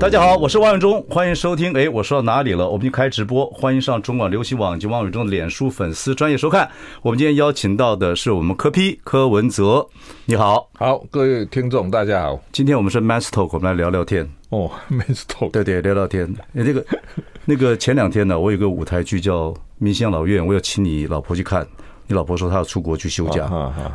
大家好，我是王永忠，欢迎收听。哎，我说到哪里了？我们就开直播，欢迎上中广流行网及王永忠的脸书粉丝专业收看。我们今天邀请到的是我们柯批柯文哲，你好，好，各位听众大家好。今天我们是 Men's Talk，我们来聊聊天哦，Men's Talk，对对，聊聊天。哎，这个 那个前两天呢，我有个舞台剧叫《明星养老院》，我要请你老婆去看。你老婆说她要出国去休假，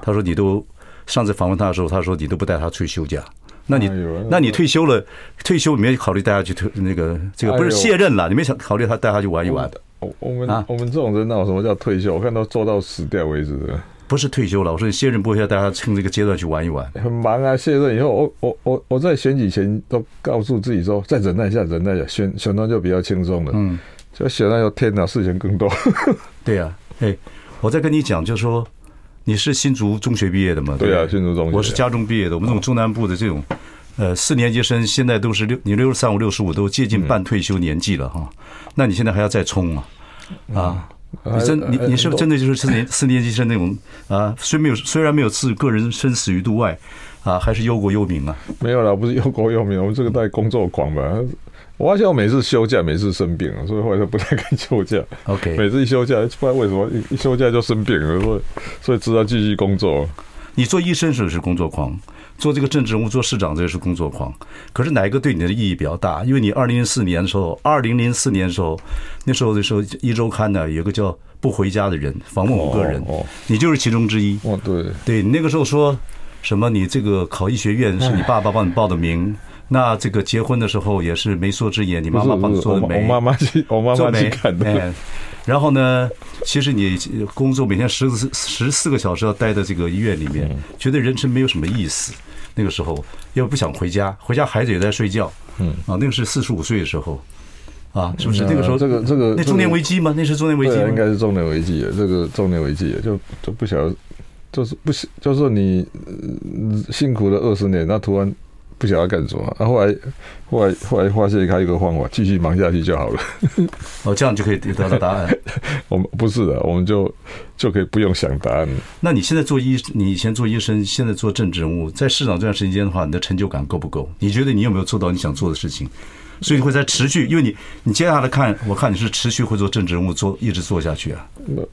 她说你都上次访问她的时候，她说你都不带她出去休假。那你那你退休了，退休你没考虑带他去退那个这个不是卸任了？你没想考虑他带他去玩一玩？我我们我们这种人哪有什么叫退休？我看都做到死掉为止的。不是退休了，我说你卸任不会要带他趁这个阶段去玩一玩？很忙啊，卸任以后，我我我我在选举前都告诉自己说，再忍耐一下，忍耐一下，选选完就比较轻松了。嗯，就选完以后天哪，事情更多。对呀，哎，我在跟你讲，就是说。你是新竹中学毕业的吗？对啊，新竹中学。我是家中毕业的。我们这种中南部的这种，呃，四年级生现在都是六，你六十三五、六十五都接近半退休年纪了哈。那你现在还要再冲啊？啊，你真你你是不是真的就是四年 四年级生那种啊？虽没有虽然没有置个人生死于度外啊，还是忧国忧民啊？没有啦，不是忧国忧民，我们这个带工作狂吧。我发现我每次休假，每次生病了，所以后来就不太敢休假。OK，每次一休假，不知道为什么一休假就生病了，所以所以只好继续工作。你做医生时是工作狂，做这个政治人物、做市长这个是工作狂。可是哪一个对你的意义比较大？因为你二零零四年的时候，二零零四年的时候，那时候的时候，一周刊呢有个叫“不回家”的人访问五个人，你就是其中之一。哦，对，对，那个时候说什么？你这个考医学院是你爸爸帮你报的名。那这个结婚的时候也是媒妁之言，你妈妈帮你做的媒，我妈妈去，我妈妈去看的。然后呢，其实你工作每天十四十四个小时要待在这个医院里面，觉得人生没有什么意思。那个时候又不想回家，回家孩子也在睡觉。嗯啊，那个是四十五岁的时候，啊，是不是？那个时候这个这个那中年危机吗？那是中年危机，应该是中年危机。这个中年危机就就不晓得，就是不就是说你辛苦了二十年，那突然。不晓得干什么，啊，后来，后来，后来发现他一个方法，继续忙下去就好了。哦，这样就可以得到答案。我们不是的，我们就就可以不用想答案。那你现在做医，你以前做医生，现在做政治人物，在市长这段时间的话，你的成就感够不够？你觉得你有没有做到你想做的事情？所以你会在持续，因为你你接下来看，我看你是持续会做政治人物，做一直做下去啊。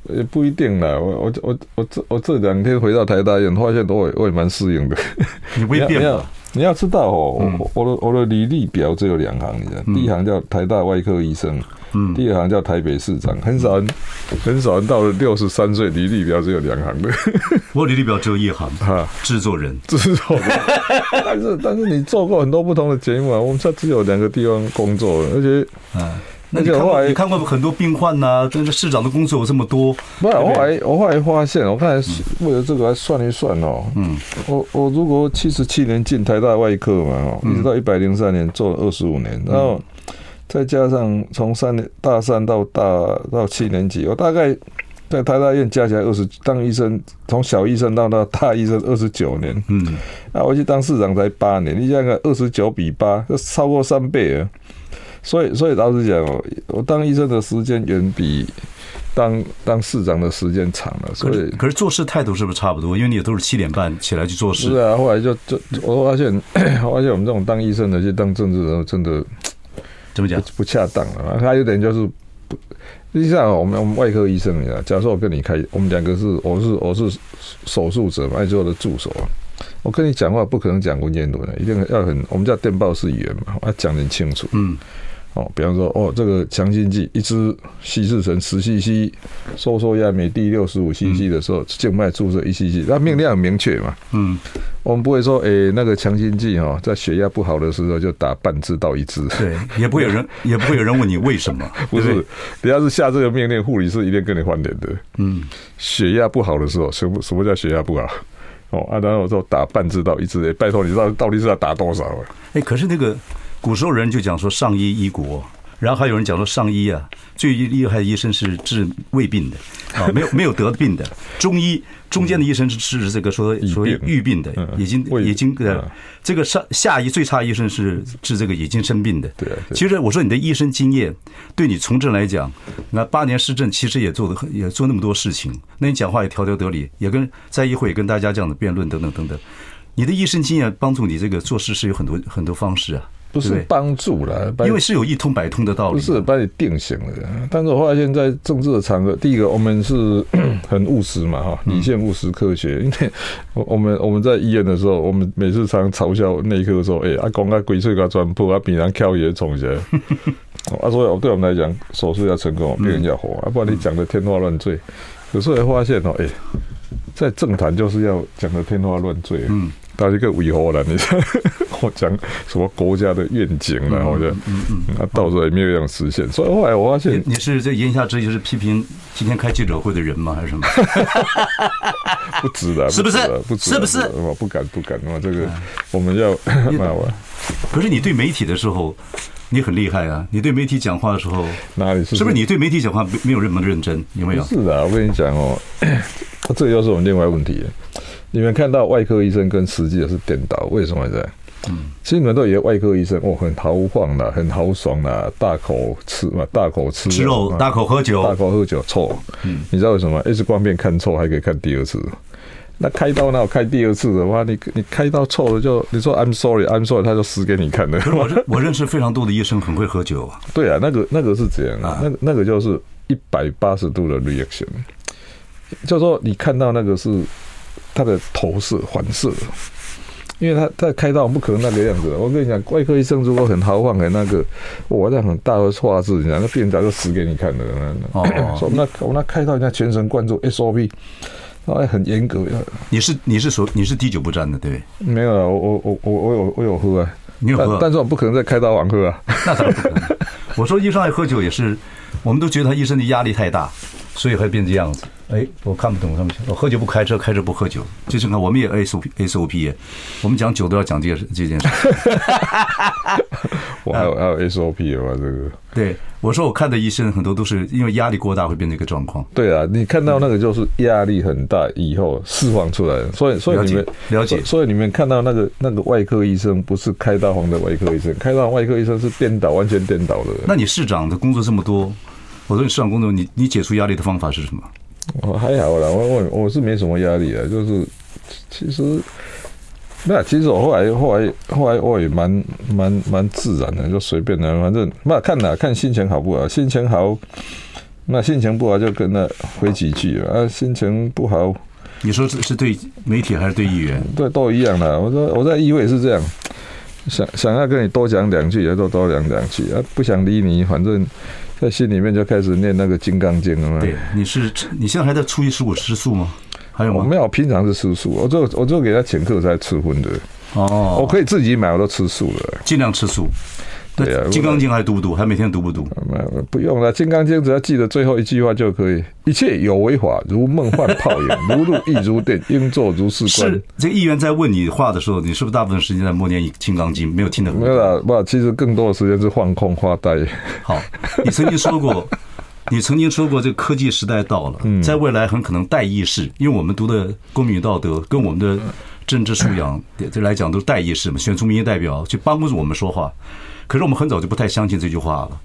也不一定啦，我我我我这我这两天回到台大院，发现我也我也蛮适应的。你不会变吗？你要知道哦，我我的我的履历表只有两行，你知道，第一行叫台大外科医生，嗯，第二行叫台北市长，很少人很少人到了六十三岁，履历表只有两行的。我履历表只有一行，哈，制作人，制作人。但是但是你做过很多不同的节目啊，我们这只有两个地方工作，而且，啊。那你后来你看过很多病患呐、啊，跟着市长的工作有这么多。不是，我后来我后来发现，我刚才为了这个还算一算哦。嗯。我我如果七十七年进台大外科嘛，哦，一直到一百零三年做了二十五年，然后再加上从三年大三到大到七年级，我大概在台大院加起来二十当医生，从小医生到到大医生二十九年。嗯。那我去当市长才八年，你想想二十九比八，就超过三倍了。所以，所以老实讲哦，我当医生的时间远比当当市长的时间长了。所以，可是做事态度是不是差不多？因为你也都是七点半起来去做事。是啊，后来就就我发现，我发现我们这种当医生的去当政治人物，真的怎么讲不恰当了。他有点就是不，实际上我们我们外科医生啊，假如说我跟你开，我们两个是我是我是手术者嘛，爱做的助手啊？我跟你讲话不可能讲文言文的，一定要很我们叫电报式语言嘛，我要讲得很清楚。嗯。哦，比方说，哦，这个强心剂一支稀释成十 cc，收缩压每滴六十五 cc 的时候，静脉注射一 cc，那命令很明确嘛。嗯，我们不会说，哎、欸，那个强心剂哈，在血压不好的时候就打半支到一支。对，也不会有人，也不会有人问你为什么。不是，你要是下这个命令，护理师一定跟你翻脸的。嗯，血压不好的时候，什么什么叫血压不好？哦，啊，然后我说打半支到一支，哎，拜托你知道到底是要打多少啊？哎，可是那个。古时候人就讲说上医医国，然后还有人讲说上医啊，最厉害的医生是治未病的啊，没有没有得病的。中医中间的医生是治这个说说预病的，已经已经呃，这个上下医最差医生是治这个已经生病的。对，其实我说你的医生经验，对你从政来讲，那八年施政其实也做的很也做那么多事情，那你讲话也条条得理，也跟在议会也跟大家这样的辩论等等等等。你的医生经验帮助你这个做事是有很多很多方式啊。不是帮助了，因为是有一通百通的道理，不是把你定型了。但是我发现，在政治的场合，第一个我们是 很务实嘛，哈，理性、务实、科学。因为我们我们在医院的时候，我们每次常嘲笑内科说：“哎，阿公啊，鬼吹个砖破啊，病人跳也重些。”啊，所以对我们来讲，手术要成功，病人要活，啊，不然你讲的天花乱坠。有时候会发现哦，哎，在政坛就是要讲的天花乱坠。嗯。到一个尾后了，你 我讲什么国家的愿景了，我觉得，嗯嗯，那到时候也没有这样实现。所以后来我发现，你是这言下之意就是批评今天开记者会的人吗？还是什么？不值得，是不是？不值，是不是？我不敢，不敢。我这个我们要骂我。可是你对媒体的时候，你很厉害啊！你对媒体讲话的时候，哪里是？是不是你对媒体讲话没没有那么认真？有没有？是的，我跟你讲哦，这又是我们另外问题。你们看到外科医生跟实际的是颠倒，为什么这样？嗯，其实你们都以为外科医生哦很豪放的，很豪爽的，大口吃嘛，大口吃吃肉，大口喝酒，大口喝酒错。嗯，你知道为什么？X 光片看错还可以看第二次，那开刀那我开第二次的话，你你开刀错了就你说 I'm sorry I'm sorry，他就死给你看的。我认我认识非常多的医生很会喝酒啊。对啊，那个那个是怎样啊，那个那个就是一百八十度的 reaction，就说你看到那个是。他的投射反射，因为他他开刀不可能那个样子。我跟你讲，外科医生如果很豪放，很那个，我在很大的画质，你讲那病人早就死给你看的。哦，说那我那开刀，人家全神贯注 SOP，然后很严格。你是你是说你是滴酒不沾的对？没有啊，我我我我我有我有喝啊，你有喝，但是我不可能在开刀完喝啊。那当然不可能。我说医生爱喝酒也是，我们都觉得他医生的压力太大，所以会变这样子。哎，我看不懂他们。我喝酒不开车，开车不喝酒。就是看我们也 SOP SOP，我们讲酒都要讲这件这件事。我还有还有 SOP 的话，这个对我说，我看的医生很多都是因为压力过大会变成一个状况。对啊，你看到那个就是压力很大以后释放出来的。所以所以你们了解，所以你们看到那个那个外科医生不是开刀房的外科医生，开刀外科医生是颠倒，完全颠倒的。那你市长的工作这么多，我说你市场工作，你你解除压力的方法是什么？我还好啦，我我我是没什么压力啊，就是其实那其实我后来后来后来我也蛮蛮蛮自然的，就随便的，反正那看哪看心情好不好，心情好，那心情不好就跟他回几句啊，心情不好，你说是是对媒体还是对议员？对，都一样的。我说我在议会是这样，想想要跟你多讲两句，也就多讲两句啊，不想理你，反正。在心里面就开始念那个《金刚经》了嘛？对，你是你现在还在初一十五吃素吗？还有吗？我没有，平常是吃素，我就我就给他请客才吃荤的。哦，我可以自己买，我都吃素了，尽量吃素。对啊，《金刚经》还读不读？还每天读不读？不用了，《金刚经》只要记得最后一句话就可以。一切有为法，如梦幻泡影，如露亦如电，应作如是观。是这个议员在问你话的时候，你是不是大部分时间在默念《金刚经》？没有听得很没有了，不，其实更多的时间是放空发呆。好，你曾经说过，你曾经说过，这个科技时代到了，在未来很可能代议士，因为我们读的公民道德跟我们的政治素养这来讲都是代议士嘛，选出民意代表去帮助我们说话。可是我们很早就不太相信这句话了，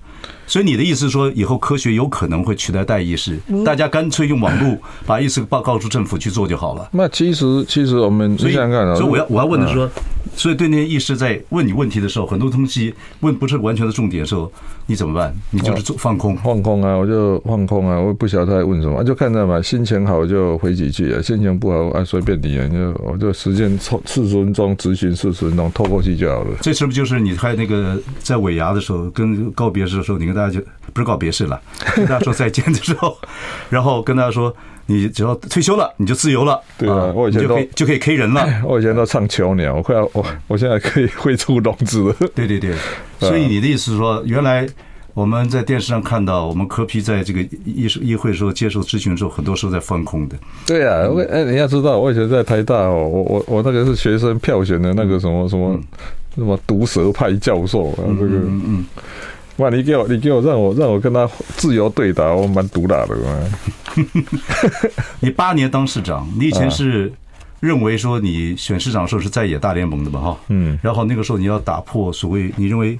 所以你的意思是说，以后科学有可能会取代代议士，大家干脆用网络把意思报告诉政府去做就好了。那其实其实我们所以所以我要我要问的是说，所以对那些医师在问你问题的时候，很多东西问不是完全的重点的时候，你怎么办？你就是做放空放空啊，我就放空啊，我不晓得他在问什么，就看着嘛，心情好就回几句啊，心情不好啊随便你啊，就我就时间抽四十分钟质询四十分钟透过去就好了。这是不是就是你还有那个？在尾牙的时候，跟告别式的时候，你跟大家就不是告别式了，跟大家说再见的时候，然后跟大家说，你只要退休了，你就自由了。对啊，我以前都就可以就可以 K 人了。我以前都唱囚鸟，我快要我我现在可以会出笼子了。对对对，所以你的意思是说，原来我们在电视上看到，我们柯批在这个议议会的时候接受咨询的时候，很多时候在放空的。对啊，我哎，你要知道，我以前在台大哦，我我我那个是学生票选的那个什么什么。什么毒舌派教授啊？这个，嗯嗯，哇，你给我，你给我，让我让我跟他自由对打，我蛮毒辣的嘛。你八年当市长，你以前是认为说你选市长的时候是在野大联盟的嘛？哈，嗯，然后那个时候你要打破所谓你认为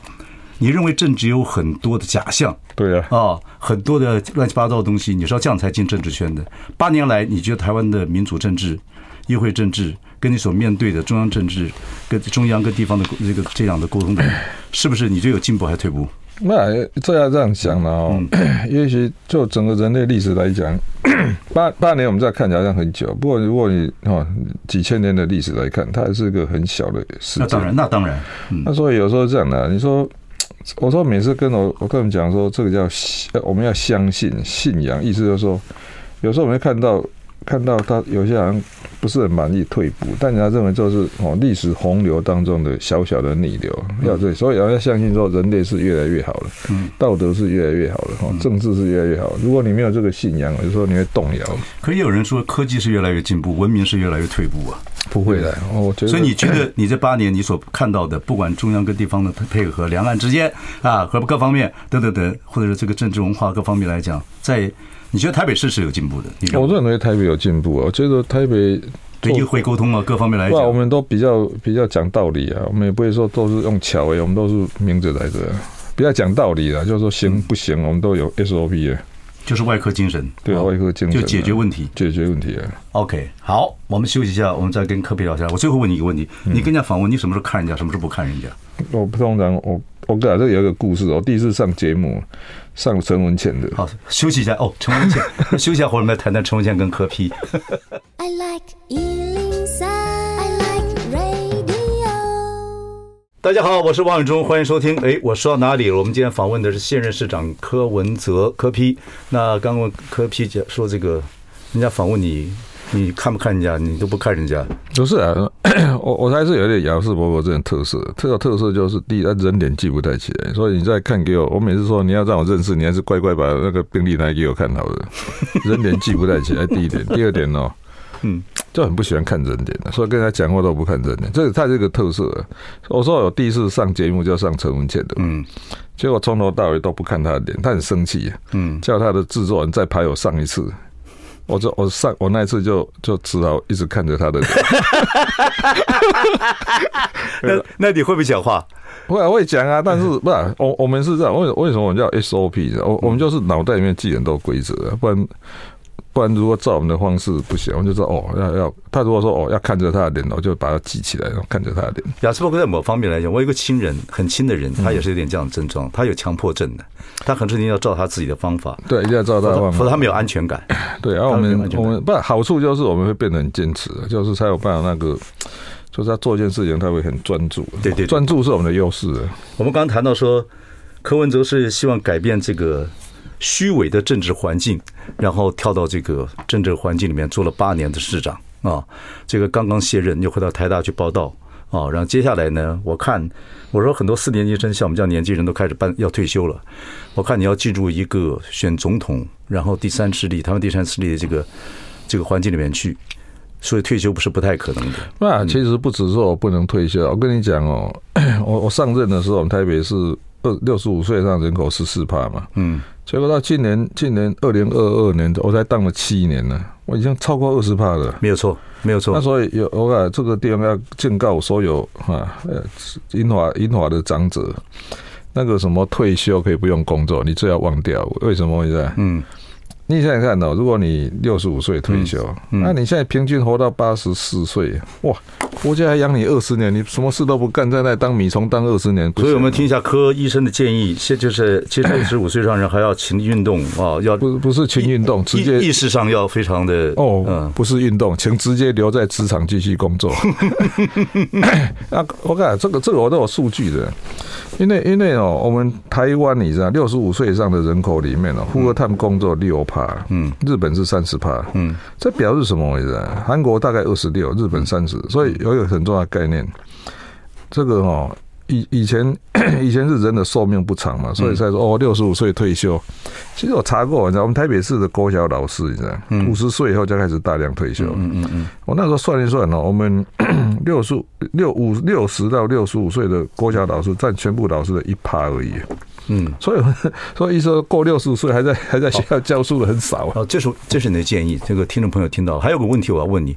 你认为政治有很多的假象，对啊，啊，很多的乱七八糟的东西，你是要这样才进政治圈的。八年来，你觉得台湾的民主政治、议会政治，跟你所面对的中央政治、跟中央跟地方的这个这样的沟通的，是不是你觉得有进步还是退步？那这要这样讲了哦，也许就整个人类历史来讲，八八年我们再看起来好像很久，不过如果你哦几千年的历史来看，它还是一个很小的事。那当然，那当然。那所以有时候这样的，你说，我说每次跟我我跟你们讲说，这个叫我们要相信信仰，意思就是说，有时候我们会看到。看到他有些人不是很满意退步，但人家认为就是哦历史洪流当中的小小的逆流，要对，所以要相信说人类是越来越好了，道德是越来越好了，哈，政治是越来越好。如果你没有这个信仰，有时候你会动摇。可也有人说科技是越来越进步，文明是越来越退步啊？不会的，我觉得。所以你觉得 你这八年你所看到的，不管中央跟地方的配合，两岸之间啊和各方面等等等，或者是这个政治文化各方面来讲，在。你觉得台北市是有进步的？我认为台北有进步啊！我觉得台北对议会沟通啊，各方面来讲，我们都比较比较讲道理啊。我们也不会说都是用巧诶，我们都是明着来的，比较讲道理的。就是说行不行，我们都有 SOP 啊，就是外科精神，对啊，外科精神就解决问题，解决问题啊。OK，好，我们休息一下，我们再跟科比聊一下。我最后问你一个问题：你跟人家访问，你什么时候看人家，什么时候不看人家？我不通常我。我跟你讲，这有一个故事。我第一次上节目，上陈文茜的。好，休息一下哦，陈文茜，休息一下，回来我们来谈谈陈文茜跟柯 P。I like 103, I like radio。大家好，我是王永忠，欢迎收听。哎，我说到哪里了？我们今天访问的是现任市长柯文哲，柯 P。那刚刚柯 P 讲说这个，人家访问你。你看不看人家？你都不看人家？不是啊，我我还是有点亚斯伯伯这种特色。特有特色就是第一，他人脸记不太起来，所以你再看给我。我每次说你要让我认识，你还是乖乖把那个病历拿给我看好了。人脸记不太起来，第一点。第二点哦，嗯，就很不喜欢看人脸的，所以跟他讲话都不看人脸。这是他这个特色。我说我第一次上节目就上陈文茜的，嗯，结果从头到尾都不看他的脸，他很生气，嗯，叫他的制作人再拍我上一次。我就我上我那一次就就只好一直看着他的脸。那那你会不会讲话？会啊，会讲啊，但是不是我我们是这样，为为什么我们叫 SOP？我我们就是脑袋里面记很多规则，不然。不然，如果照我们的方式不行，我们就说哦，要要他如果说哦，要看着他的脸，我就把他记起来，然后看着他的脸。亚斯伯格在某方面来讲，我有一个亲人，很亲的人，他也是有点这样的症状，他有强迫症的，他很多事情要照他自己的方法，对，一定要照他的方法，否则他没有安全感。对，然后我们我们不好处就是我们会变得很坚持，就是才有办法那个，就是他做一件事情他会很专注，对对，专注是我们的优势。我们刚刚谈到说，柯文哲是希望改变这个。虚伪的政治环境，然后跳到这个政治环境里面做了八年的市长啊，这个刚刚卸任又回到台大去报道啊，然后接下来呢，我看我说很多四年级生像我们这样年纪人都开始办要退休了，我看你要进入一个选总统，然后第三势力他们第三势力的这个这个环境里面去，所以退休不是不太可能的。那其实不只是我不能退休，我跟你讲哦，我我上任的时候，我们台北是二六十五岁以上人口十四趴嘛，嗯。结果到今年，今年二零二二年，我才当了七年呢，我已经超过二十帕了。没有错，没有错。那所以有我讲这个地方要警告所有哈，呃，英华英华的长者，那个什么退休可以不用工作，你最好忘掉。为什么会这样？嗯。你想想看哦，如果你六十五岁退休，嗯嗯、那你现在平均活到八十四岁，哇，国家还养你二十年，你什么事都不干，在那当米虫当二十年。所以我们听一下柯医生的建议，现就是其实六十五岁上人还要勤运动啊，要不不是勤运动，直接意识上要非常的哦，嗯，不是运动，请直接留在职场继续工作。那 我看这个这个我都有数据的。因为因为哦，我们台湾你知道，六十五岁以上的人口里面哦，富二代工作六趴，嗯，日本是三十趴，嗯，这表示什么意思？韩国大概二十六，日本三十，所以有一个很重要的概念，这个哦。以以前 以前是人的寿命不长嘛，所以才说哦，六十五岁退休。其实我查过，你知道，我们台北市的国小老师，你知道，五十岁以后就开始大量退休。嗯嗯嗯。我那时候算一算哦，我们 六十六五六十到六十五岁的国小老师占全部老师的一趴而已。嗯，所以 所以说过六十五岁还在 还在学校教书的很少。哦，这是这是你的建议，这个听众朋友听到。还有个问题我要问你，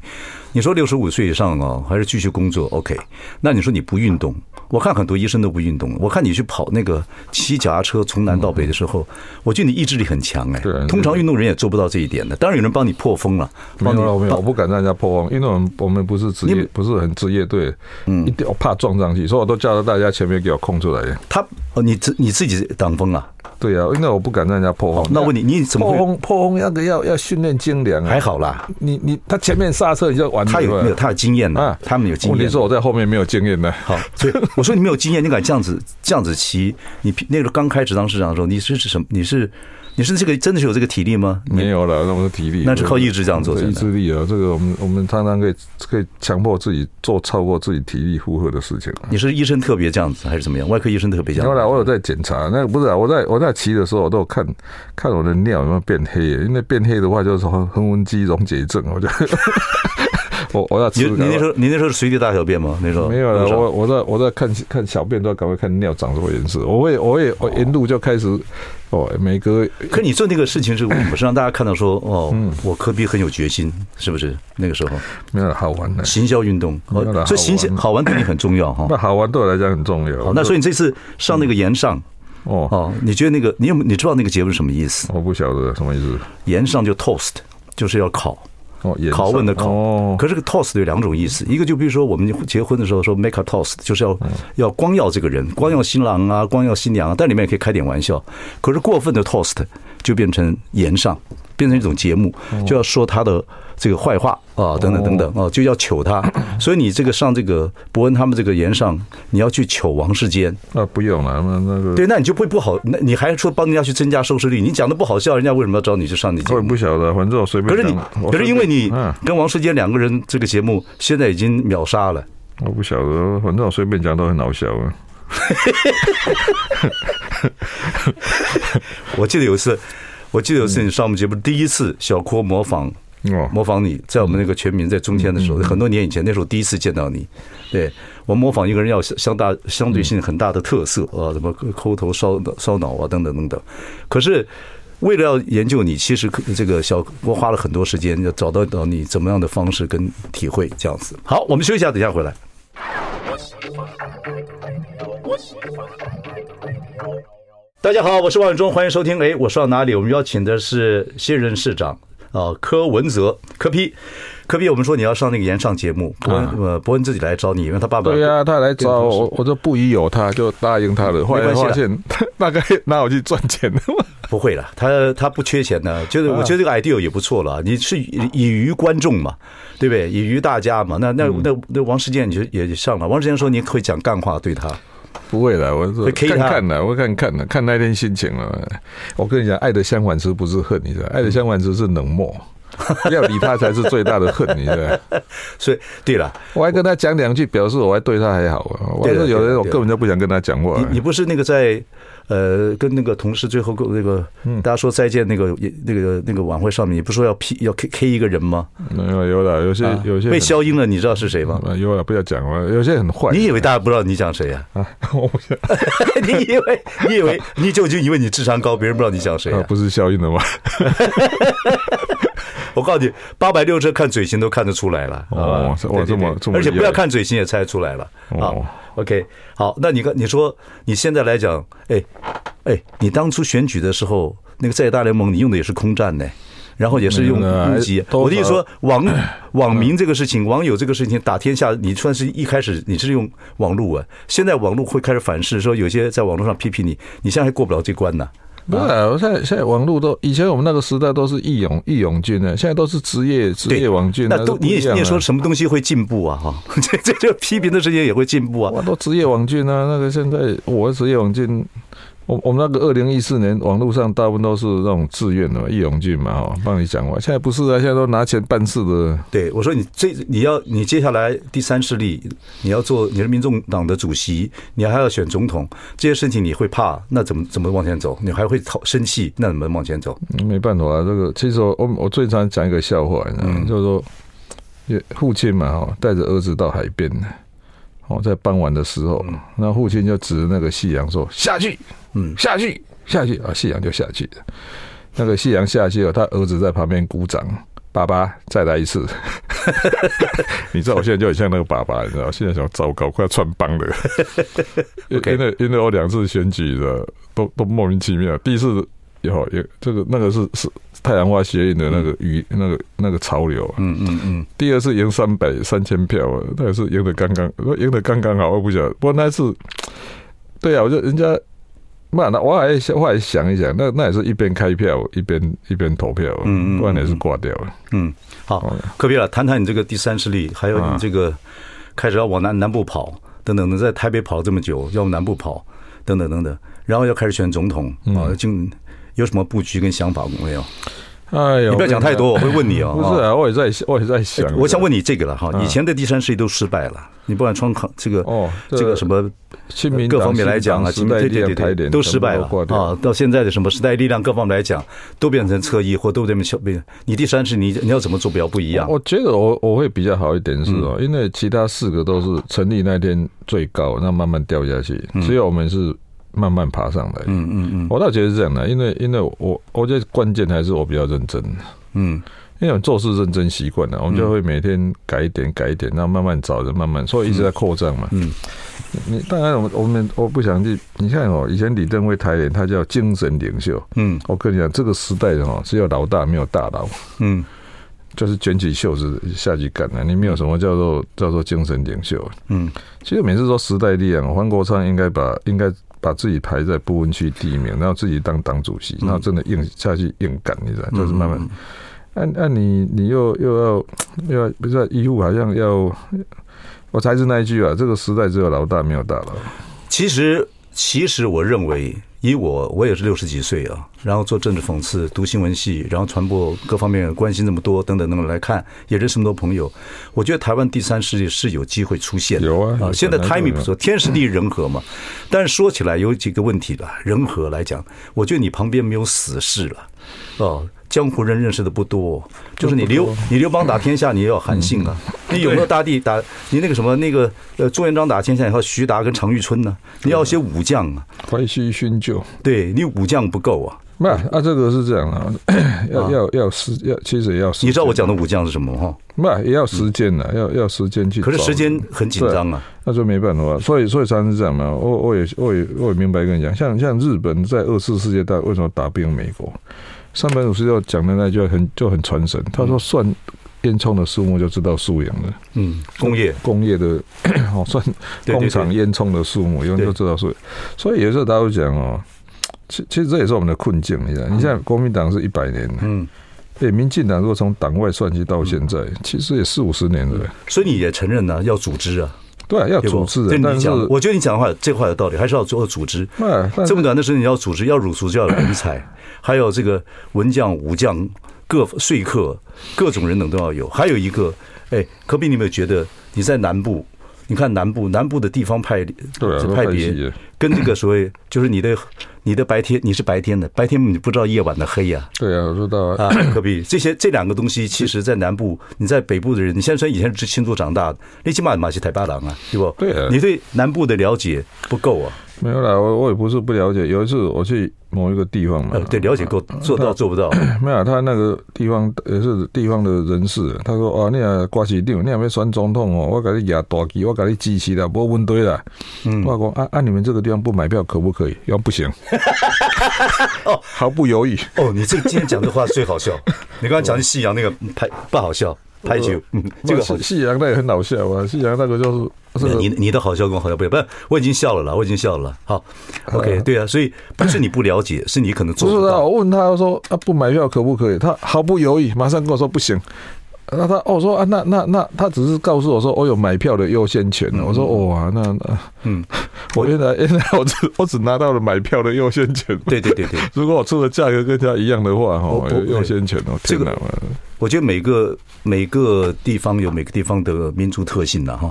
你说六十五岁以上哦，还是继续工作？OK？那你说你不运动？我看很多医生都不运动。我看你去跑那个骑脚踏车从南到北的时候，我觉得你意志力很强哎。对，通常运动人也做不到这一点的。当然有人帮你破风了，没有了，没有，我不敢让人家破风，因为我们我们不是职业，不是很职业队，嗯，一定我怕撞上去，所以我都叫大家前面给我空出来。他哦，你自你自己挡风啊？对啊，因为我不敢让人家破风。那问你，你怎么破风？破风那个要要训练精良啊。还好啦，你你他前面刹车你就完。他有没有他有经验的？他们有经验。问题是我在后面没有经验的。好，所以我说你没有经验，你敢这样子这样子骑？你那个刚开始当市长的时候，你是是什么？你是？你是这个真的是有这个体力吗？没有了，那我的体力那是靠意志这样做，意志力啊，这个我们我们常常可以可以强迫自己做超过自己体力负荷的事情。你是医生特别这样子还是怎么样？外科医生特别这样？后来我有在检查，那不是啊，我在我在骑的时候，我都有看看我的尿有没有变黑，因为变黑的话就是说横纹肌溶解症，我就。我我要吃。你那时候你那时候是随地大小便吗？那时候没有了。我我在我在看看小便都要赶快看尿长什么颜色。我会我也我沿路就开始哦，每个。可你做那个事情是为什么？是让大家看到说哦，我科比很有决心，是不是？那个时候没有好玩的行销运动，所以行销好玩对你很重要哈。那好玩对我来讲很重要。那所以你这次上那个岩上哦哦，你觉得那个你有你知道那个节目是什么意思？我不晓得什么意思。盐上就 toast，就是要烤。哦，拷问的拷，可是这个 toast 有两种意思，一个就比如说我们结婚的时候说 make a toast，就是要要光耀这个人，光耀新郎啊，光耀新娘啊，但里面也可以开点玩笑。可是过分的 toast 就变成言上，变成一种节目，就要说他的。这个坏话啊，等等等等啊，就要求他。所以你这个上这个博恩他们这个岩上，你要去求王世坚啊，不用了，那那个对，那你就不会不好。那你还说帮人家去增加收视率？你讲的不好笑，人家为什么要找你去上你节目？我也不晓得，反正我随便。可是你，可是因为你跟王世坚两个人这个节目现在已经秒杀了。我不晓得，反正我随便讲都很好笑啊。我记得有一次，我记得有一次你上我们节目第一次小郭模仿。模仿你在我们那个全民在中天的时候，很多年以前，那时候第一次见到你，对，我模仿一个人要相大相对性很大的特色啊，什么抠头烧烧脑啊等等等等。可是为了要研究你，其实这个小我花了很多时间，要找到到你怎么样的方式跟体会这样子。好，我们休息一下，等一下回来。大家好，我是王永忠，欢迎收听。哎，我说到哪里？我们邀请的是新任市长。啊，柯文哲，柯批柯 P，我们说你要上那个炎上节目，伯恩呃，博恩自己来找你，因为他爸爸对呀、啊，他来找我，我就不疑有他，就答应他了。后来发现 大概拿我去赚钱的嘛，不会了，他他不缺钱的，就是我觉得这个 idea 也不错了。你是以以娱观众嘛，对不对？以娱大家嘛，那那那那王世坚你就也上了。王世坚说你会讲干话对他。不会的，我说看看的，我看看的，看那天心情了。我跟你讲，爱的相反词不是恨，你知道？爱的相反词是冷漠，要理他才是最大的恨，你知道？所以，对了，我还跟他讲两句，表示我还对他还好啊。我说有人，我根本就不想跟他讲话。你你不是那个在。呃，跟那个同事最后跟那个，大家说再见那个那个那个晚会上面，你不说要 P 要 K K 一个人吗？没有，有的，有些有些被消音了，你知道是谁吗？有了，不要讲了，有些很坏。你以为大家不知道你讲谁呀？啊，我不晓得。你以为你以为你就就以为你智商高，别人不知道你讲谁啊？不是消音的吗？我告诉你，八百六十看嘴型都看得出来了。哦，我这么这么，而且不要看嘴型也猜得出来了。哦。OK，好，那你看你说，你现在来讲，哎，哎，你当初选举的时候，那个在大联盟，你用的也是空战呢，然后也是用攻击。我的意思说，网 网民这个事情，网友这个事情打天下，你算是一开始你是用网络啊，现在网络会开始反噬，说有些在网络上批评你，你现在还过不了这关呢。不是，我现在现在网络都以前我们那个时代都是义勇义勇军呢，现在都是职业职业网军。那都你也你也说什么东西会进步啊？哈，这这这批评的事情也会进步啊。我都职业网军啊，那个现在我职业网军。我我们那个二零一四年网络上大部分都是那种自愿的嘛，义勇军嘛，哈，帮你讲话。现在不是啊，现在都拿钱办事的。对，我说你这你要你接下来第三势力，你要做你是民众党的主席，你还要选总统，这些事情你会怕？那怎么怎么往前走？你还会讨生气？那怎么往前走？没办法啊，这个其实我我最常讲一个笑话，你知道吗？就是说，父亲嘛，哈，带着儿子到海边。哦，在傍晚的时候，那父亲就指着那个夕阳说：“下去，嗯，下去，下去啊！”夕阳就下去了。那个夕阳下去了，他儿子在旁边鼓掌。爸爸，再来一次。你知道我现在就很像那个爸爸，你知道？现在想糟糕，快要穿帮了。因为因为我两次选举的都都莫名其妙。第一次有有这个那个是是太阳花学运的那个语那个那个潮流。嗯嗯嗯。第二次赢三百三千票，那也是赢的刚刚，赢的刚刚好。我不晓得，不过那次，对啊，我就人家。那那我还我还想一想，那那也是一边开票一边一边投票，嗯嗯，不然也是挂掉了。嗯，好，科比了，谈谈你这个第三势力，还有你这个开始要往南南部跑，等等的，在台北跑了这么久，要往南部跑，等等等等，然后要开始选总统啊，就有什么布局跟想法没有？哎呦，你不要讲太多，我会问你哦。不是啊，我也在，我也在想。我想问你这个了哈，以前的第三势力都失败了，你不管从这个哦，这个什么各方面来讲啊，对对对对，都失败了啊。到现在的什么时代力量各方面来讲，都变成侧翼或都这么小变。你第三势力，你你要怎么做比较不一样？我觉得我我会比较好一点是哦，因为其他四个都是成立那天最高，那慢慢掉下去，只有我们是。慢慢爬上来，嗯嗯嗯，我倒觉得是这样的，因为因为我我觉得关键还是我比较认真，嗯，因为我做事认真习惯了，我们就会每天改一点改一点，然后慢慢找着慢慢，所以一直在扩张嘛，嗯，你当然我们我们我不想去，你看哦，以前李登辉台联他叫精神领袖，嗯，我跟你讲这个时代的哈只有老大没有大佬，嗯，就是卷起袖子下去干了，你没有什么叫做叫做精神领袖，嗯，其实每次说时代力量，黄国昌应该把应该。把自己排在不分区第一名，然后自己当党主席，然后真的硬下去硬干，你知道，就是慢慢。按按你你又又要又要不是医护好像要，我才是那一句啊，这个时代只有老大没有大佬。其实其实我认为。以我，我也是六十几岁啊，然后做政治讽刺，读新闻系，然后传播各方面关心那么多，等等等等来看，也认识那么多朋友。我觉得台湾第三世界是有机会出现的。有啊，啊，现在 timing 不错，天时地利人和嘛。但是说起来有几个问题吧，人和来讲，我觉得你旁边没有死士了，哦。江湖人认识的不多，就是你刘你刘邦打天下，你也要韩信啊。你有没有大帝打你那个什么那个呃朱元璋打天下以后，徐达跟常遇春呢？你要些武将啊，淮西勋旧。对你武将不够啊。不啊，这个是这样啊，要要要时要，其实也要。你知道我讲的武将是什么哈？不也要时间的，要要时间去。可是时间很紧张啊，那就没办法。所以所以常常是这样嘛。我我也我也我也明白跟你讲，像像日本在二次世界大战为什么打不赢美国？三百五十六讲的那句很就很传神，他说算烟囱的数目就知道输赢了。嗯，工业。工业的 哦算工厂烟囱的数目，一就知道输。所以有时候他会讲哦，其其实这也是我们的困境，你看，你像国民党是一百年，嗯，对，民进党如果从党外算起到现在，其实也四五十年了。所以你也承认呢，要组织啊。对，要组织。但是我觉得你讲的话，这话有道理，还是要做组织。这么短的时间你要组织，要组织就要有人才，还有这个文将、武将、各说客、各种人等都要有。还有一个，哎，科比你有没有觉得你在南部？你看南部，南部的地方派派别，跟这个所谓 就是你的你的白天，你是白天的白天，你不知道夜晚的黑呀？对啊，我知道啊。科比这些这两个东西，其实在南部，你在北部的人，你现在虽以前是青族长大的，你起码马是台八郎啊，对不？对啊。你对南部的了解不够啊。没有啦，我我也不是不了解。有一次我去某一个地方嘛，对，了解过做到做不到？没有，他那个地方也是地方的人士，他说：“哦，你啊，挂起定，你还没选总统哦，我给你压大旗，我给你支持啦，不问对啦。”嗯，我讲：“啊啊，你们这个地方不买票可不可以？要不行。”哦，毫不犹豫。哦，你这今天讲的话最好笑。你刚刚讲的夕阳那个拍不好笑。排球，嗯，这个夕阳那也很搞笑啊。夕阳那个就是，你你的好笑跟我好笑不一样。不是，我已经笑了啦，我已经笑了。好，OK，对啊，所以不是你不了解，是你可能做不到。不是啊，我问他说啊，不买票可不可以？他毫不犹豫，马上跟我说不行。那他哦说啊，那那那他只是告诉我说我有买票的优先权。我说哇，那那嗯，我 原来原来我只我只拿到了买票的优先权。对对对对，如果我出的价格跟他一样的话，哈，优先权哦，这个。我觉得每个每个地方有每个地方的民族特性的哈，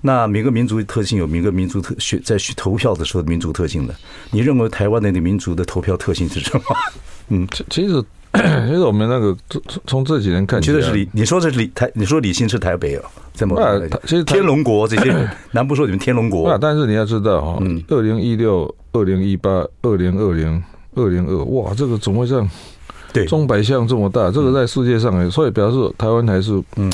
那每个民族特性有每个民族特选在选投票的时候的民族特性的。你认为台湾的那民族的投票特性是什么？嗯，其其实 其实我们那个从从这几年看，其实是李，你说这是李台，你说李姓是台北哦，在某个其实天龙国这些难不 说你们天龙国，那但是你要知道哈，二零一六、二零一八、二零二零、二零二，哇，这个怎么会这样？对，钟摆项这么大，这个在世界上，所以表示台湾还是嗯。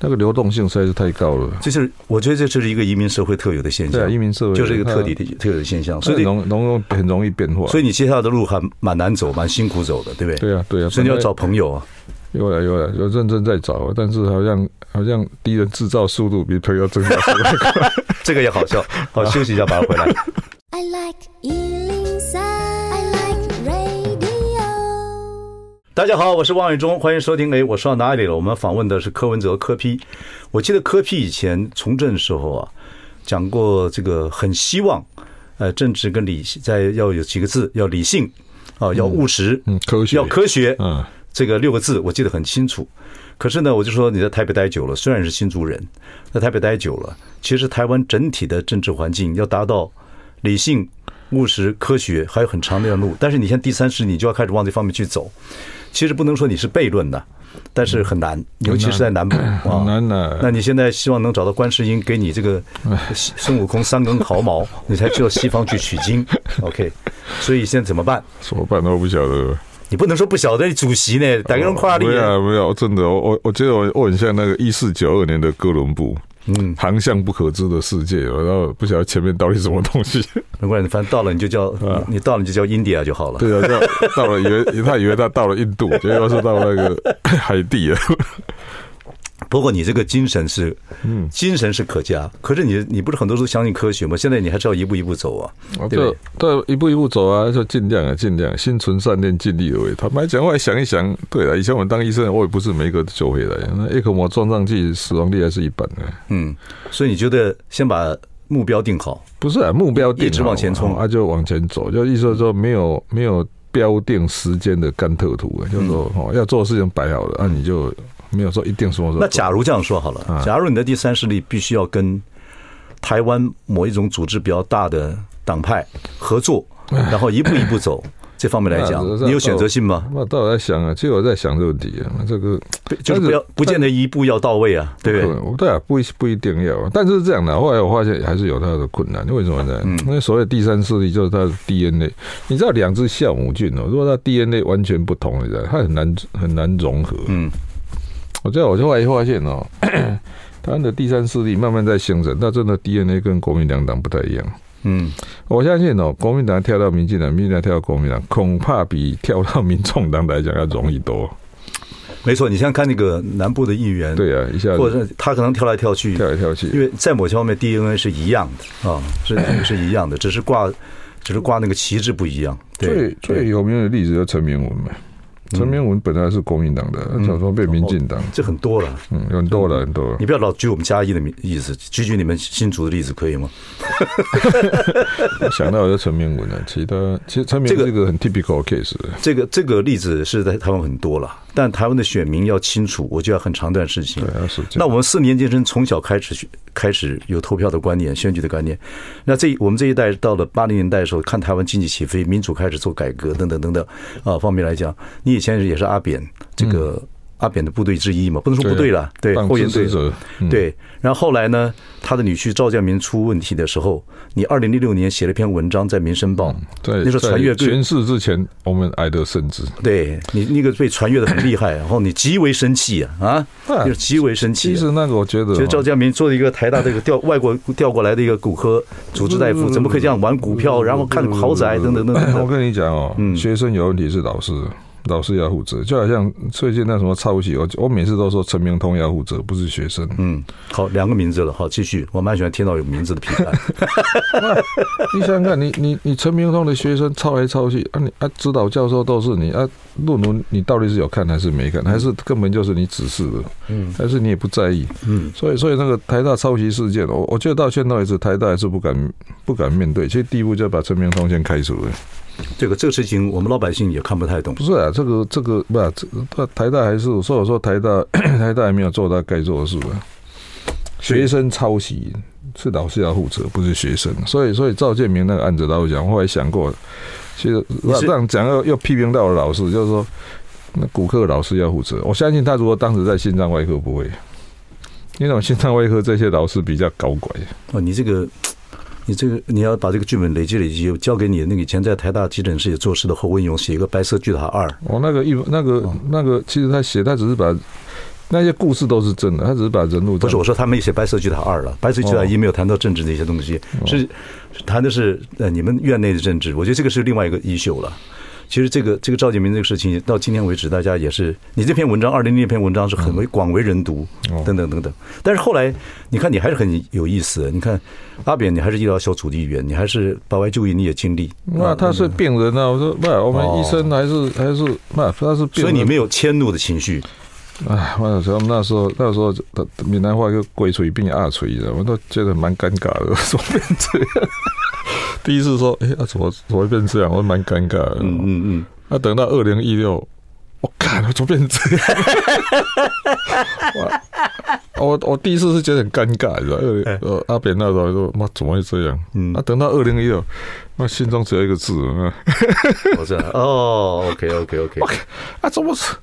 那个流动性实在是太高了，就是我觉得这就是一个移民社会特有的现象。对，移民社会就是一个特底的特有的现象，所以容容很容易变化。所以你接下来的路还蛮难走，蛮辛苦走的，对不对？对啊，对啊。所以你要找朋友啊，有了有了，有认真在找，但是好像好像敌人制造速度比朋友增加速度快，这个也好笑。好，休息一下，马上回来。I like 大家好，我是王伟忠，欢迎收听。哎，我说到哪里了？我们访问的是柯文哲柯 P。我记得柯 P 以前从政的时候啊，讲过这个很希望，呃，政治跟理在要有几个字，要理性啊，要务实，嗯，科学，要科学，嗯，这个六个字我记得很清楚。可是呢，我就说你在台北待久了，虽然是新竹人，在台北待久了，其实台湾整体的政治环境要达到理性、务实、科学，还有很长的一段路。但是你现在第三势力，你就要开始往这方面去走。其实不能说你是悖论的，但是很难，尤其是在南部啊。那你现在希望能找到观世音给你这个 孙悟空三根毫毛，你才去到西方去取经。OK，所以现在怎么办？怎么办都不晓得。你不能说不晓得，你主席呢？打个人夸你。没有没有，真的，我我我觉得我我很像那个一四九二年的哥伦布。嗯，航向不可知的世界，然后不晓得前面到底什么东西。没关系，反正到了你就叫，你到了你就叫 India 就好了。对啊，到了以为他以为他到了印度，结果是到那个海地了。不过你这个精神是，嗯，精神是可嘉。可是你你不是很多都相信科学吗？现在你还是要一步一步走啊，对不对？对，一步一步走啊，就尽量啊，尽量心存善念，尽力而为。坦白讲，我还想一想，对了，以前我们当医生，我也不是每一个救回来，那 ECMO 装上去，死亡率还是一半的。嗯，所以你觉得先把目标定好？不是啊，目标定好，一直往前冲，啊，就往前走。就意思说，没有没有标定时间的甘特图，就是说哦，要做的事情摆好了，那你就。没有说一定说。那假如这样说好了，假如你的第三势力必须要跟台湾某一种组织比较大的党派合作，然后一步一步走，这方面来讲，你有选择性吗？我倒在想啊，其实我在想这个问题啊，这个就是不要不见得一步要到位啊，对不对？对啊，不不一定要，但是这样的，后来我发现还是有它的困难。为什么呢？因为所谓第三势力就是它的 DNA，你知道两只酵母菌哦，如果它 DNA 完全不同，你知道它很难很难融合。嗯。我这样我就后来发现哦，台湾的第三势力慢慢在形成，但真的 DNA 跟国民两党不太一样。嗯，我相信哦，国民党跳到民进党，民进党跳到国民党，恐怕比跳到民众党来讲要容易多。没错，你像看那个南部的议员，对啊，一下或者他可能跳来跳去，跳来跳去，因为在某些方面 DNA 是一样的啊，是是一样的，只是挂只是挂那个旗帜不一样。最最有名的例子就是陈明文嘛。陈明文本来是国民党的，小时候被民进党，这很多了，嗯，很多了，很多了。你不要老举我们嘉义的名例子，举举你们新竹的例子可以吗？想到的是陈明文了，其他其实陈明文这个很 typical case。这个这个例子是在台湾很多了，但台湾的选民要清楚，我就要很长段时间。对，是。那我们四年级生从小开始开始有投票的观念、选举的观念。那这我们这一代到了八零年代的时候，看台湾经济起飞，民主开始做改革，等等等等啊方面来讲，你以前也是阿扁这个。阿扁的部队之一嘛，不能说部队了，对，后援队，对。然后后来呢，他的女婿赵建明出问题的时候，你二零零六年写了一篇文章在《民生报》，对，那时候传阅全市之前，我们挨得甚至。对你那个被传阅的很厉害，然后你极为生气啊啊，就极为生气。其实那个我觉得，觉得赵建明做了一个台大这个调 外国调过来的一个骨科主治大夫，怎么可以这样玩股票，然后看豪宅等等等等。我跟你讲哦，学生有问题是老师。老师要负责，就好像最近那什么抄袭，我我每次都说陈明通要负责，不是学生。嗯，好，两个名字了，好，继续。我蛮喜欢听到有名字的评判。你想想看，你你你陈明通的学生抄来抄去啊，你啊指导教授都是你啊，论文你到底是有看还是没看，还是根本就是你指示的？嗯，还是你也不在意？嗯，所以所以那个台大抄袭事件，我我觉得到现在为止，台大还是不敢不敢面对，其实第一步就要把陈明通先开除了。这个这个事情，我们老百姓也看不太懂。不是啊，这个这个不啊，这台大还是说我说台大 台大还没有做到该做的事啊。学生抄袭是老师要负责，不是学生。所以所以赵建明那个案子，老实讲，我后来想过，其实这样讲又又批评到了老师，就是说那骨科老师要负责。我相信他如果当时在心脏外科不会，因为心脏外科这些老师比较搞怪。哦，你这个，你这个，你要把这个剧本累积累积，交给你那个以前在台大急诊室也做事的侯文勇写一个《白色巨塔二》。哦，那个一那个那个，其实他写他只是把。那些故事都是真的，他只是把人物不是我说他没写《白色巨塔二》了，《白色巨塔一》没有谈到政治那些东西，是谈的是呃你们院内的政治。我觉得这个是另外一个衣袖了。其实这个这个赵建明这个事情到今天为止，大家也是你这篇文章二零零那篇文章是很为广为人读等等等等。但是后来你看你还是很有意思，你看阿扁你还是医疗小组的一员，你还是保外就医你也经历。那他是病人啊，我说不，我们医生还是还是那他是病人，所以你没有迁怒的情绪。哎，我说那时候那时候，闽南话一个鬼锤变二锤的，我都觉得蛮尴尬的，怎么变这样？第一次说，哎、欸，啊，怎么怎么会变这样？我蛮尴尬的。嗯嗯嗯。那、啊、等到二零一六，我看怎么变这样？我我我第一次是觉得很尴尬，你知道？二呃阿扁那时候说，妈怎么会这样？嗯。那、啊、等到二零一六，那心中只有一个字，我知道。哦，OK OK OK。啊，怎么是？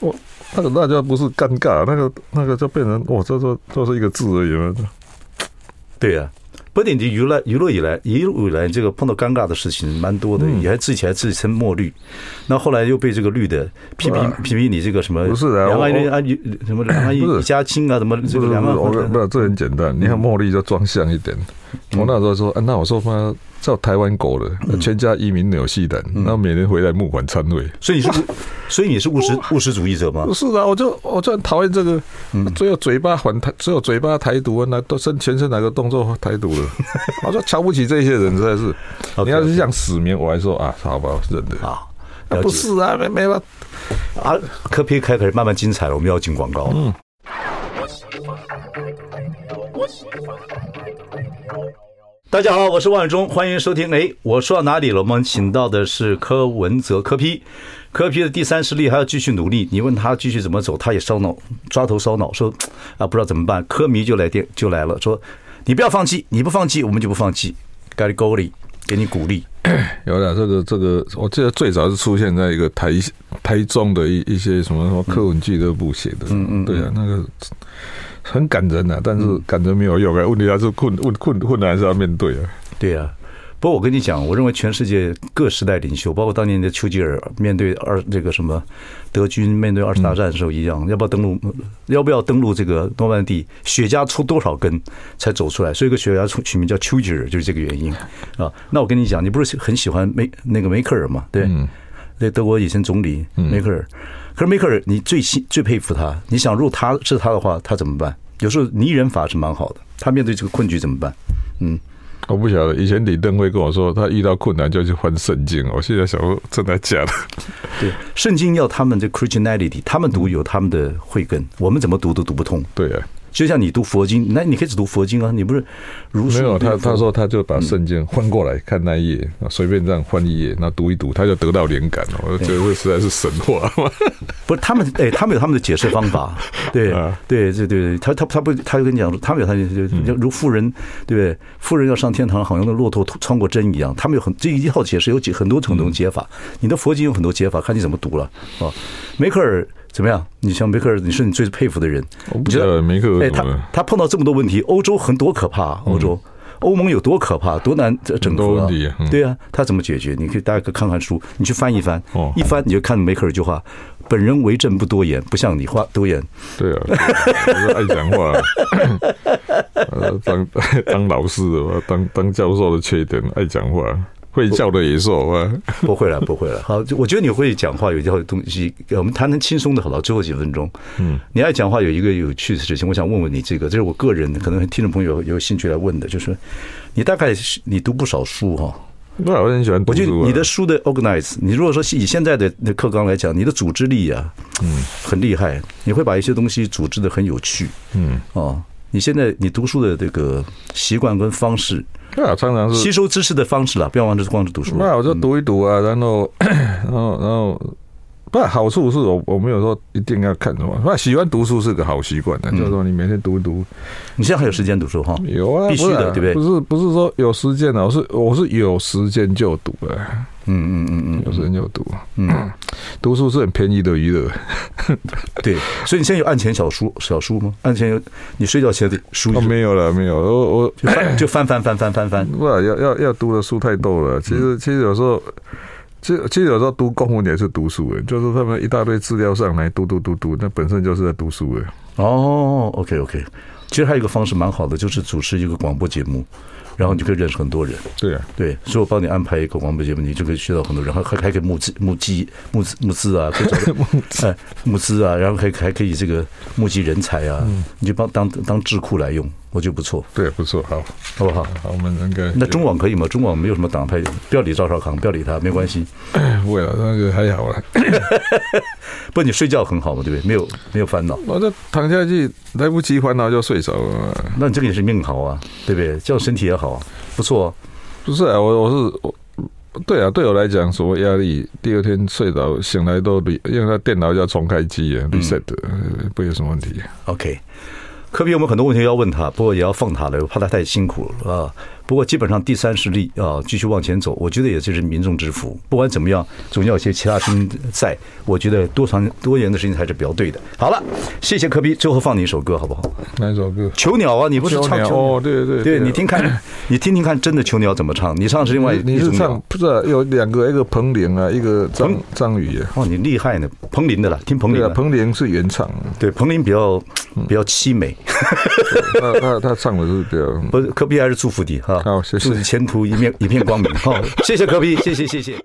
我。那个那就不是尴尬，那个那个就变成我这这这是一个字而已嘛。对呀、啊，不顶级娱乐娱乐以来一路以来，这个碰到尴尬的事情蛮多的，你还自己还自称墨绿，那后来又被这个绿的批评批评你这个什么？不是啊，两岸啊什么两岸一家亲啊，什么这个两岸？我不是这很简单，你看墨绿就装像一点。我那时候说，那我说妈。叫台湾狗了，全家移民纽西兰，然后每年回来募款参会。所以你是，所以你是务实务实主义者吗？不是的，我就我就很讨厌这个，只有嘴巴反台，只有嘴巴台独啊，那都身全身哪个动作台独了？我说瞧不起这些人，实在是。你要是想死命，我还说啊，好吧，认的啊。不是啊，没没了啊，柯 P 开始慢慢精彩了，我们要进广告。嗯。大家好，我是万忠，欢迎收听。哎，我说到哪里了？我们请到的是柯文哲，柯批柯批的第三势力还要继续努力。你问他继续怎么走，他也烧脑，抓头烧脑，说啊，不知道怎么办。柯迷就来电就来了，说你不要放弃，你不放弃，我们就不放弃。咖哩沟里，给你鼓励。有了这个这个，我记得最早是出现在一个台台中的一一些什么什么柯文俱乐部写的，嗯嗯，对啊，那个。很感人呐、啊，但是感人没有用啊。问题还是困困困困难还是要面对啊。对啊，不过我跟你讲，我认为全世界各时代领袖，包括当年的丘吉尔面对二这个什么德军面对二次大战的时候一样，要不要登陆？要不要登陆这个诺曼底？雪茄抽多少根才走出来？所以个雪茄取名叫丘吉尔，就是这个原因 啊。那我跟你讲，你不是很喜欢梅那个梅克尔吗？对，那德国以前总理梅克尔。可是梅克尔，你最信最佩服他。你想，如果他是他的话，他怎么办？有时候拟人法是蛮好的。他面对这个困局怎么办？嗯，我不晓得。以前李登辉跟我说，他遇到困难就去翻圣经。我现在想说，真的假的？对，圣经要他们的 Christianity，他们读有他们的慧根，我们怎么读都读不通。对啊。就像你读佛经，那你可以只读佛经啊，你不是如没有他他说他就把圣经翻过来看那一页，随便这样翻一页，那读一读，他就得到灵感了。我觉得这实在是神话。不是他们哎，他们有他们的解释方法。对对对对，他他他不，他就跟你讲，他们有他就如富人对不对？富人要上天堂，好像那骆驼穿过针一样。他们有很这一套解释，有几很多种种解法。你的佛经有很多解法，看你怎么读了啊。梅克尔。怎么样？你像梅克尔，你是你最佩服的人。我不觉得梅克尔。哎，他他碰到这么多问题，欧洲很多可怕，欧洲欧盟有多可怕，多难整合。对啊，他怎么解决？你可以大家看看书，你去翻一翻，一翻你就看梅克尔一句话：本人为政不多言，不像你话多言。对啊，爱讲话。当当老师的话，当当教授的缺点，爱讲话。会叫的野兽啊！不会了，不会了。好，我觉得你会讲话，有一套东西。我们谈谈轻松的，好了。最后几分钟，嗯，你爱讲话，有一个有趣的事情，我想问问你，这个这是我个人可能听众朋友有兴趣来问的，就是你大概你读不少书哈？对，我很喜欢读书。我觉得你的书的 organize，你如果说以现在的课纲来讲，你的组织力啊，嗯，很厉害。你会把一些东西组织的很有趣，嗯，哦，你现在你读书的这个习惯跟方式。对啊，常常是吸收知识的方式了，不要忘记光着读书。那我就读一读啊，然后，然后，然后不，好处是我我没有说一定要看什么，那，喜欢读书是个好习惯的，就是说你每天读一读。你现在还有时间读书哈？有啊，必须的，对不对？不是不是说有时间的，我是我是有时间就读的。嗯嗯嗯嗯，有时间就读。嗯，读书是很便宜的娱乐。对，所以你现在有案前小书小书吗？案前有你睡觉前的书？哦，没有了，没有。我我就翻就翻翻翻翻翻翻。不，要要要读的书太多了。其实其实有时候。其实，其实有时候读公文也是读书诶，就是他们一大堆资料上来读读读读，那本身就是在读书诶。哦，OK OK，其实还有一个方式蛮好的，就是主持一个广播节目。然后你就可以认识很多人，对啊，对，所以我帮你安排一个广播节目，你就可以学到很多人，还还可以募资募集募资募资啊，可以找募资。哎募资啊，然后还还可以这个募集人才啊，你就帮当当智库来用，我觉得不错，对，不错，好，好不好？好，我们那个那中网可以吗？中网没有什么党派，不要理赵少康，不要理他，没关系，不会了，那个还好了。不，你睡觉很好嘛，对不对？没有没有烦恼，我这躺下去来不及烦恼就睡着了。那你这个也是命好啊，对不对？这样身体也好。不错、啊，不是啊，我我是我，对啊，对我来讲，所谓压力，第二天睡着醒来都比，因为他电脑要重开机啊，reset，不有什么问题。OK，科比我们很多问题要问他，不过也要放他了，我怕他太辛苦了啊。不过基本上第三势力啊，继续往前走，我觉得也就是民众之福。不管怎么样，总要有些其他声音在。我觉得多长多元的声音还是比较对的。好了，谢谢科比最后放你一首歌好不好？哪一首歌？囚鸟啊，你不是唱囚鸟？哦，对对对，你听看，你听听看，真的囚鸟怎么唱？你唱是另外一种鸟。你是唱不是有两个，一个彭羚啊，一个张张宇啊。哦，你厉害呢，彭羚的啦，听彭羚的。彭羚是原唱。对，彭羚比较比较凄美。他他他唱的是比较。不是科比还是祝福你哈。好，谢谢。祝你前途一面一片光明。好，谢谢科比谢谢谢谢。